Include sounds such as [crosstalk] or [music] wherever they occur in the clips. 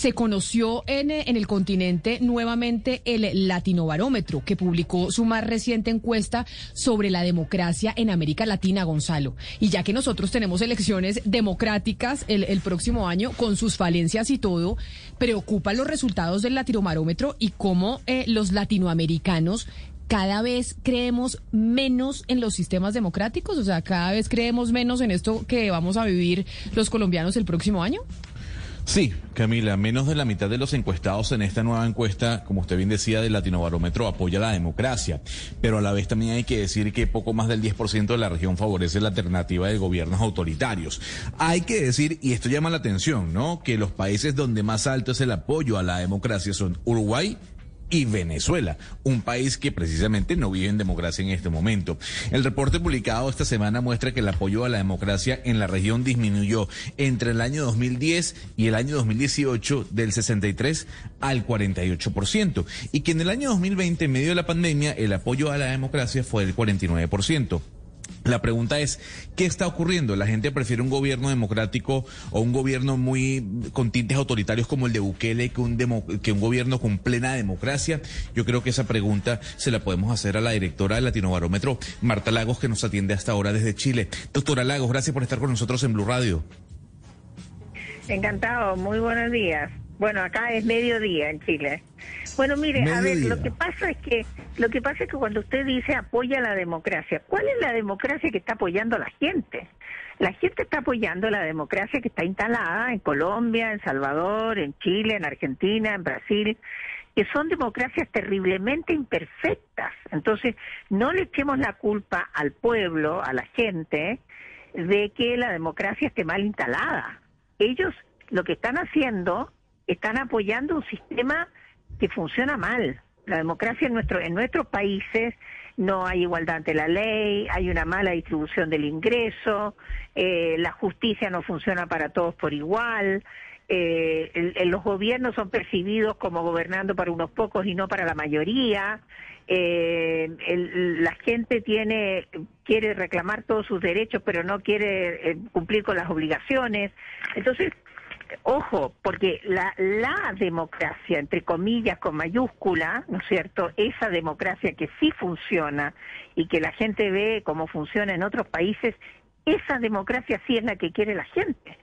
se conoció en, en, el continente nuevamente el Latinobarómetro, que publicó su más reciente encuesta sobre la democracia en América Latina, Gonzalo. Y ya que nosotros tenemos elecciones democráticas el, el próximo año, con sus falencias y todo, preocupan los resultados del Latinobarómetro y cómo eh, los latinoamericanos cada vez creemos menos en los sistemas democráticos, o sea, cada vez creemos menos en esto que vamos a vivir los colombianos el próximo año. Sí, Camila, menos de la mitad de los encuestados en esta nueva encuesta, como usted bien decía, del Latinobarómetro apoya la democracia, pero a la vez también hay que decir que poco más del 10% de la región favorece la alternativa de gobiernos autoritarios. Hay que decir, y esto llama la atención, ¿no? Que los países donde más alto es el apoyo a la democracia son Uruguay, y Venezuela, un país que precisamente no vive en democracia en este momento. El reporte publicado esta semana muestra que el apoyo a la democracia en la región disminuyó entre el año 2010 y el año 2018 del 63 al 48% y que en el año 2020, en medio de la pandemia, el apoyo a la democracia fue del 49%. La pregunta es, ¿qué está ocurriendo? ¿La gente prefiere un gobierno democrático o un gobierno muy con tintes autoritarios como el de Bukele que un, que un gobierno con plena democracia? Yo creo que esa pregunta se la podemos hacer a la directora del Latinobarómetro, Marta Lagos, que nos atiende hasta ahora desde Chile. Doctora Lagos, gracias por estar con nosotros en Blue Radio. Encantado, muy buenos días. Bueno, acá es mediodía en Chile. Bueno, mire, a ver, lo que pasa es que lo que pasa es que cuando usted dice apoya la democracia, ¿cuál es la democracia que está apoyando la gente? La gente está apoyando la democracia que está instalada en Colombia, en Salvador, en Chile, en Argentina, en Brasil, que son democracias terriblemente imperfectas. Entonces, no le echemos la culpa al pueblo, a la gente, de que la democracia esté mal instalada. Ellos lo que están haciendo están apoyando un sistema que funciona mal. La democracia en, nuestro, en nuestros países no hay igualdad ante la ley, hay una mala distribución del ingreso, eh, la justicia no funciona para todos por igual, eh, los gobiernos son percibidos como gobernando para unos pocos y no para la mayoría, eh, la gente tiene quiere reclamar todos sus derechos pero no quiere cumplir con las obligaciones. Entonces, ojo, porque la, la democracia, entre comillas, con mayúscula, ¿no es cierto? Esa democracia que sí funciona y que la gente ve cómo funciona en otros países, esa democracia sí es la que quiere la gente.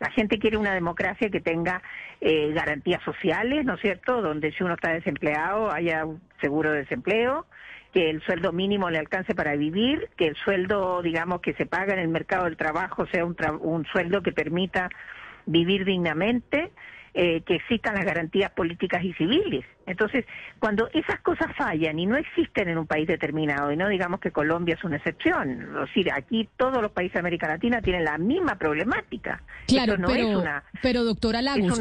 La gente quiere una democracia que tenga eh, garantías sociales, ¿no es cierto? Donde si uno está desempleado haya un seguro de desempleo, que el sueldo mínimo le alcance para vivir, que el sueldo, digamos, que se paga en el mercado del trabajo sea un, un sueldo que permita vivir dignamente, eh, que existan las garantías políticas y civiles. Entonces, cuando esas cosas fallan y no existen en un país determinado, y no digamos que Colombia es una excepción, es decir, aquí todos los países de América Latina tienen la misma problemática. Claro, pero, pero doctora Lagos,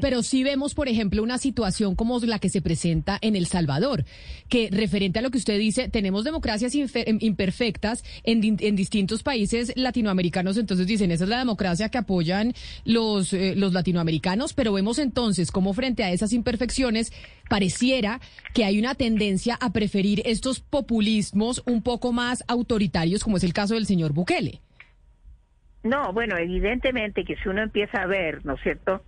pero sí vemos, por ejemplo, una situación como la que se presenta en El Salvador, que referente a lo que usted dice, tenemos democracias em, imperfectas en, distintos países latinoamericanos, entonces dicen, esa es la democracia que apoyan los, eh, los latinoamericanos, pero vemos entonces cómo frente a esas imperfecciones pareciera que hay una tendencia a preferir estos populismos un poco más autoritarios, como es el caso del señor Bukele. No, bueno, evidentemente que si uno empieza a ver, ¿no es cierto?,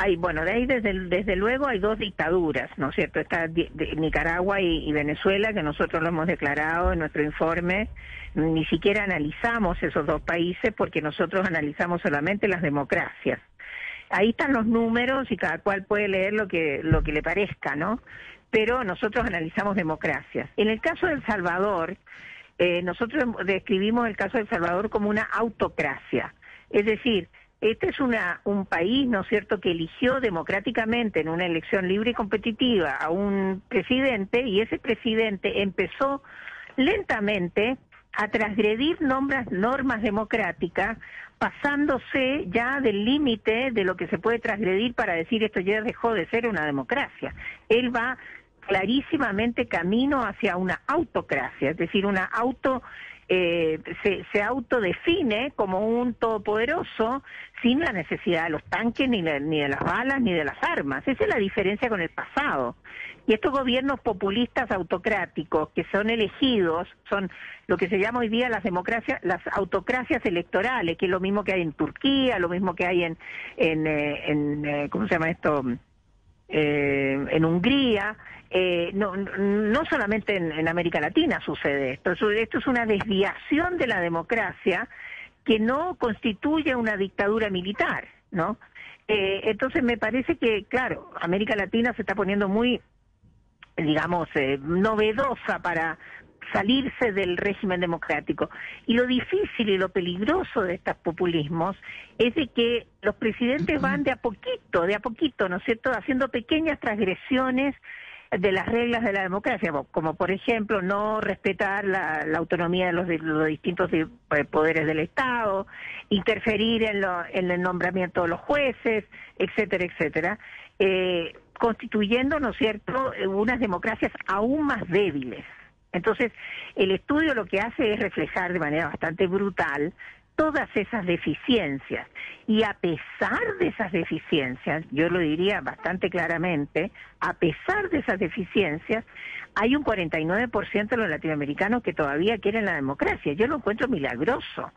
hay, bueno, de ahí desde, desde luego hay dos dictaduras, ¿no es cierto? Está Nicaragua y, Venezuela, que nosotros lo hemos declarado en nuestro informe. Ni siquiera analizamos esos dos países porque nosotros analizamos solamente las democracias. Ahí están los números y cada cual puede leer lo que, lo que le parezca, ¿no? Pero nosotros analizamos democracias. En el caso de El Salvador, eh, nosotros describimos el caso de El Salvador como una autocracia. Es decir, este es una, un país, ¿no es cierto?, que eligió democráticamente en una elección libre y competitiva a un presidente y ese presidente empezó lentamente a transgredir normas, normas democráticas, pasándose ya del límite de lo que se puede transgredir para decir esto ya dejó de ser una democracia. Él va clarísimamente camino hacia una autocracia, es decir, una auto eh, se, autodefine como un todopoderoso sin la necesidad de los tanques, ni, ni de las balas, ni de las armas. Esa es la diferencia con el pasado. Y estos gobiernos populistas autocráticos que son elegidos son lo que se llama hoy día las democracias, las autocracias electorales, que es lo mismo que hay en Turquía, lo mismo que hay en, en, eh, en eh, ¿cómo se llama esto? Eh, en Hungría. Eh, no, no solamente en, América Latina sucede esto. Esto es una desviación de la democracia que no constituye una dictadura militar, ¿no? Eh, entonces me parece que, claro, América Latina se está poniendo muy digamos, eh, novedosa para salirse del régimen democrático. Y lo difícil y lo peligroso de estos populismos es de que los presidentes van de a poquito, de a poquito, ¿no es cierto?, haciendo pequeñas transgresiones de las reglas de la democracia, como por ejemplo no respetar la, autonomía de los, de los, distintos eh, poderes del Estado, interferir en, lo, en el nombramiento de los jueces, etcétera, etcétera. Eh, constituyendo, ¿no es cierto?, unas democracias aún más débiles. Entonces, el estudio lo que hace es reflejar de manera bastante brutal todas esas deficiencias. Y a pesar de esas deficiencias, yo lo diría bastante claramente, a pesar de esas deficiencias, hay un 49% de los latinoamericanos que todavía quieren la democracia. Yo lo encuentro milagroso,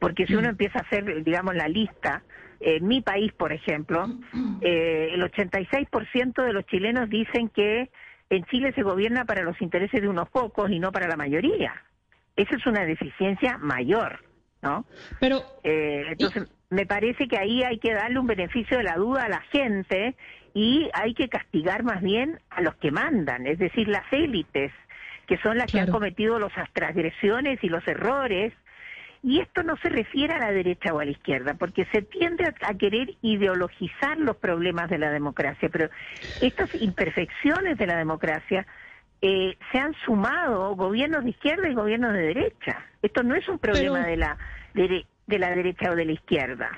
porque si uno mm. empieza a hacer, digamos, la lista en mi país, por ejemplo, [clears throat] eh, el 86% de los chilenos dicen que en Chile se gobierna para los intereses de unos pocos y no para la mayoría. Esa es una deficiencia mayor, ¿no? Pero eh, entonces me parece que ahí hay que darle un beneficio de la duda a la gente y hay que castigar más bien a los que mandan, es decir, las élites, que son las que han cometido las transgresiones y los errores y esto no se refiere a la derecha o a la izquierda, porque se tiende a, querer ideologizar los problemas de la democracia, pero estas imperfecciones de la democracia eh, se han sumado gobiernos de izquierda y gobiernos de derecha. Esto no es un problema de la de, la derecha o de la izquierda.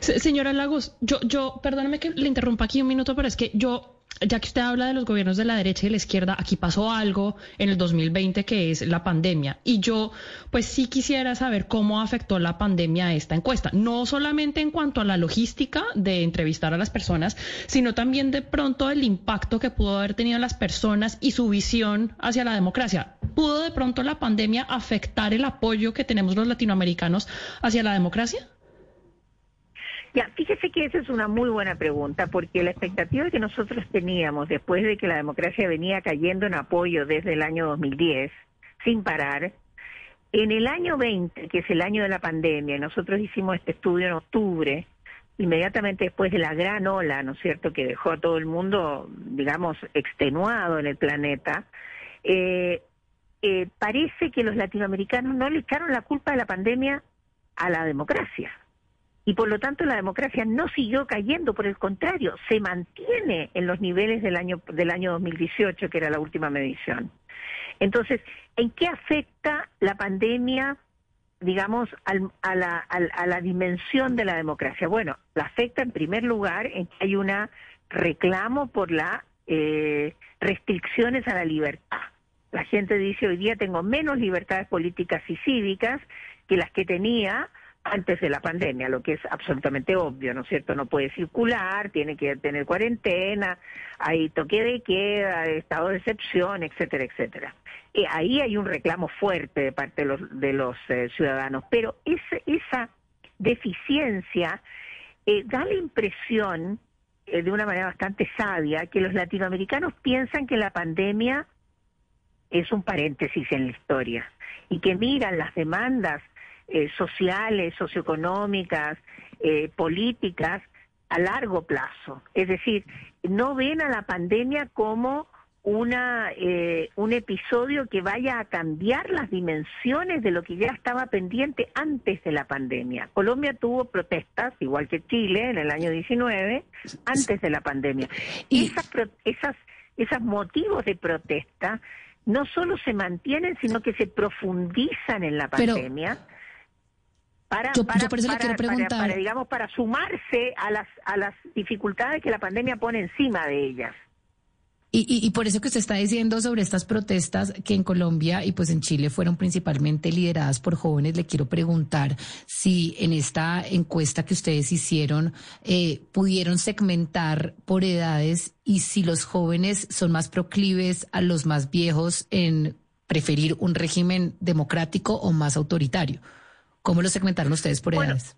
Señora Lagos, yo, yo, perdóname que le interrumpa aquí un minuto, pero es que yo ya que usted habla de los gobiernos de la derecha y de la izquierda, aquí pasó algo en el 2020 que es la pandemia. Y yo, pues sí quisiera saber cómo afectó la pandemia a esta encuesta. No solamente en cuanto a la logística de entrevistar a las personas, sino también de pronto el impacto que pudo haber tenido las personas y su visión hacia la democracia. ¿Pudo de pronto la pandemia afectar el apoyo que tenemos los latinoamericanos hacia la democracia? Ya, fíjese que esa es una muy buena pregunta, porque la expectativa que nosotros teníamos después de que la democracia venía cayendo en apoyo desde el año 2010, sin parar, en el año 20, que es el año de la pandemia, nosotros hicimos este estudio en octubre, inmediatamente después de la gran ola, ¿no es cierto?, que dejó a todo el mundo, digamos, extenuado en el planeta, eh, eh, parece que los latinoamericanos no le echaron la culpa de la pandemia a la democracia y por lo tanto la democracia no siguió cayendo, por el contrario, se mantiene en los niveles del año del año 2018, que era la última medición. Entonces, ¿en qué afecta la pandemia, digamos, a, la, a, la, dimensión de la democracia? Bueno, la afecta en primer lugar en que hay un reclamo por las eh, restricciones a la libertad. La gente dice hoy día tengo menos libertades políticas y cívicas que las que tenía antes de la pandemia, lo que es absolutamente obvio, ¿no es cierto? No puede circular, tiene que tener cuarentena, hay toque de queda, estado de excepción, etcétera, etcétera. Y ahí hay un reclamo fuerte de parte de los, de los eh, ciudadanos, pero esa deficiencia eh, da la impresión, eh, de una manera bastante sabia, que los latinoamericanos piensan que la pandemia es un paréntesis en la historia y que miran las demandas eh, sociales, socioeconómicas, eh, políticas a largo plazo. Es decir, no ven a la pandemia como una eh, un episodio que vaya a cambiar las dimensiones de lo que ya estaba pendiente antes de la pandemia. Colombia tuvo protestas, igual que Chile en el año 19, antes de la pandemia. Y esas, esas, esos motivos de protesta no solo se mantienen, sino que se profundizan en la pandemia para, para, digamos, para sumarse a las, a las dificultades que la pandemia pone encima de ellas. Y, por eso que usted está diciendo sobre estas protestas que en Colombia y pues en Chile fueron principalmente lideradas por jóvenes, le quiero preguntar si en esta encuesta que ustedes hicieron eh, pudieron segmentar por edades y si los jóvenes son más proclives a los más viejos en preferir un régimen democrático o más autoritario. ¿Cómo lo segmentaron ustedes por edades?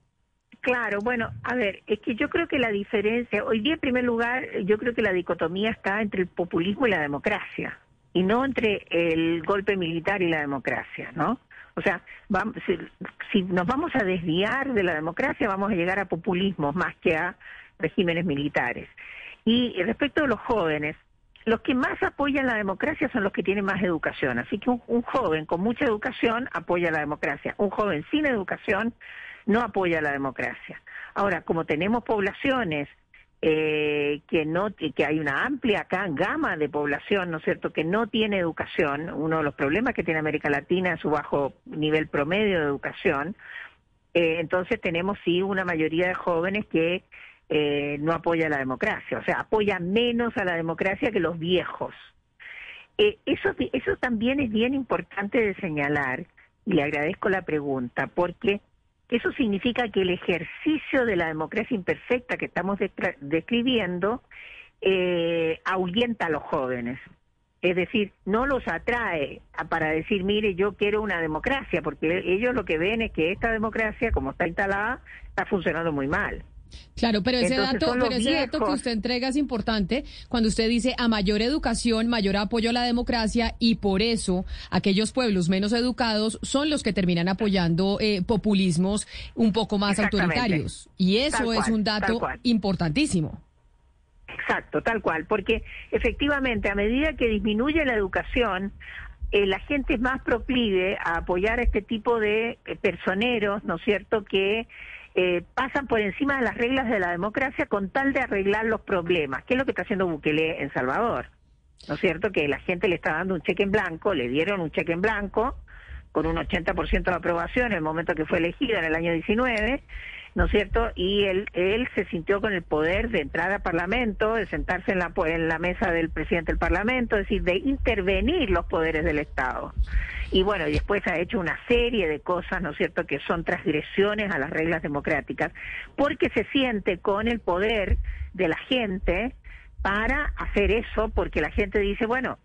Claro, bueno, a ver, es que yo creo que la diferencia, hoy día en primer lugar, yo creo que la dicotomía está entre el populismo y la democracia, y no entre el golpe militar y la democracia, ¿no? O sea, vamos, si, nos vamos a desviar de la democracia, vamos a llegar a populismos más que a regímenes militares. Y respecto a los jóvenes, los que más apoyan la democracia son los que tienen más educación. Así que un joven con mucha educación apoya la democracia. Un joven sin educación no apoya la democracia. Ahora, como tenemos poblaciones eh, que no que hay una amplia gama de población, ¿no es cierto?, que no tiene educación, uno de los problemas que tiene América Latina es su bajo nivel promedio de educación, eh, entonces tenemos sí una mayoría de jóvenes que eh, no apoya la democracia, o sea, apoya menos a la democracia que los viejos. eso, eso también es bien importante de señalar, y le agradezco la pregunta, porque eso significa que el ejercicio de la democracia imperfecta que estamos describiendo eh, ahuyenta a los jóvenes. Es decir, no los atrae para decir, mire, yo quiero una democracia, porque ellos lo que ven es que esta democracia, como está instalada, está funcionando muy mal. Claro, pero ese dato, pero ese dato que usted entrega es importante cuando usted dice a mayor educación, mayor apoyo a la democracia y por eso aquellos pueblos menos educados son los que terminan apoyando eh, populismos un poco más autoritarios. Y eso es un dato importantísimo. Exacto, tal cual, porque efectivamente a medida que disminuye la educación, eh, la gente es más proclive a apoyar a este tipo de eh, personeros, ¿no es cierto?, que eh, pasan por encima de las reglas de la democracia con tal de arreglar los problemas, que es lo que está haciendo Bukele en Salvador. ¿No es cierto? Que la gente le está dando un cheque en blanco, le dieron un cheque en blanco con un 80% de aprobación en el momento que fue elegido en el año 19, ¿no es cierto? Y él, él se sintió con el poder de entrar al Parlamento, de sentarse en la, en la mesa del presidente del Parlamento, es decir, de intervenir los poderes del Estado. Y bueno, y después ha hecho una serie de cosas, ¿no es cierto?, que son transgresiones a las reglas democráticas, porque se siente con el poder de la gente para hacer eso, porque la gente dice, bueno,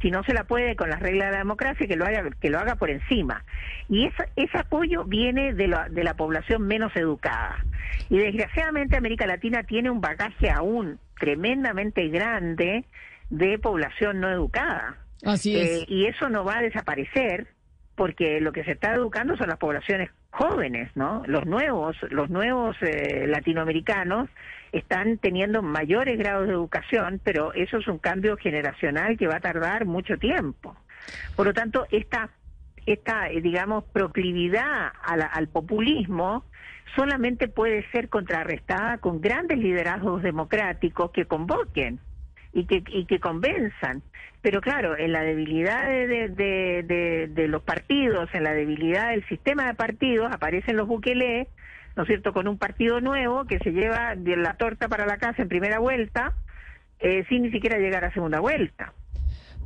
si no se la puede con las reglas de la democracia, que lo haga, que lo haga por encima. Y ese apoyo viene de la, de la población menos educada. Y desgraciadamente América Latina tiene un bagaje aún tremendamente grande de población no educada. Así es. Eh, y eso no va a desaparecer porque lo que se está educando son las poblaciones jóvenes, ¿no? Los nuevos, los nuevos eh, latinoamericanos están teniendo mayores grados de educación, pero eso es un cambio generacional que va a tardar mucho tiempo. Por lo tanto, esta, esta eh, digamos, proclividad al populismo solamente puede ser contrarrestada con grandes liderazgos democráticos que convoquen y que, y que convenzan. Pero claro, en la debilidad de, de, de, los partidos, en la debilidad del sistema de partidos, aparecen los buquelés, ¿no es cierto?, con un partido nuevo que se lleva la torta para la casa en primera vuelta, eh, sin ni siquiera llegar a segunda vuelta.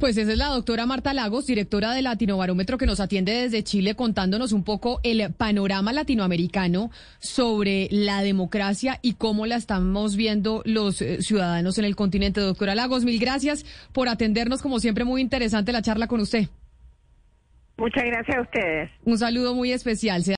Pues esa es la doctora Marta Lagos, directora de Latino Barómetro, que nos atiende desde Chile contándonos un poco el panorama latinoamericano sobre la democracia y cómo la estamos viendo los eh, ciudadanos en el continente. Doctora Lagos, mil gracias por atendernos, como siempre, muy interesante la charla con usted. Muchas gracias a ustedes. Un saludo muy especial.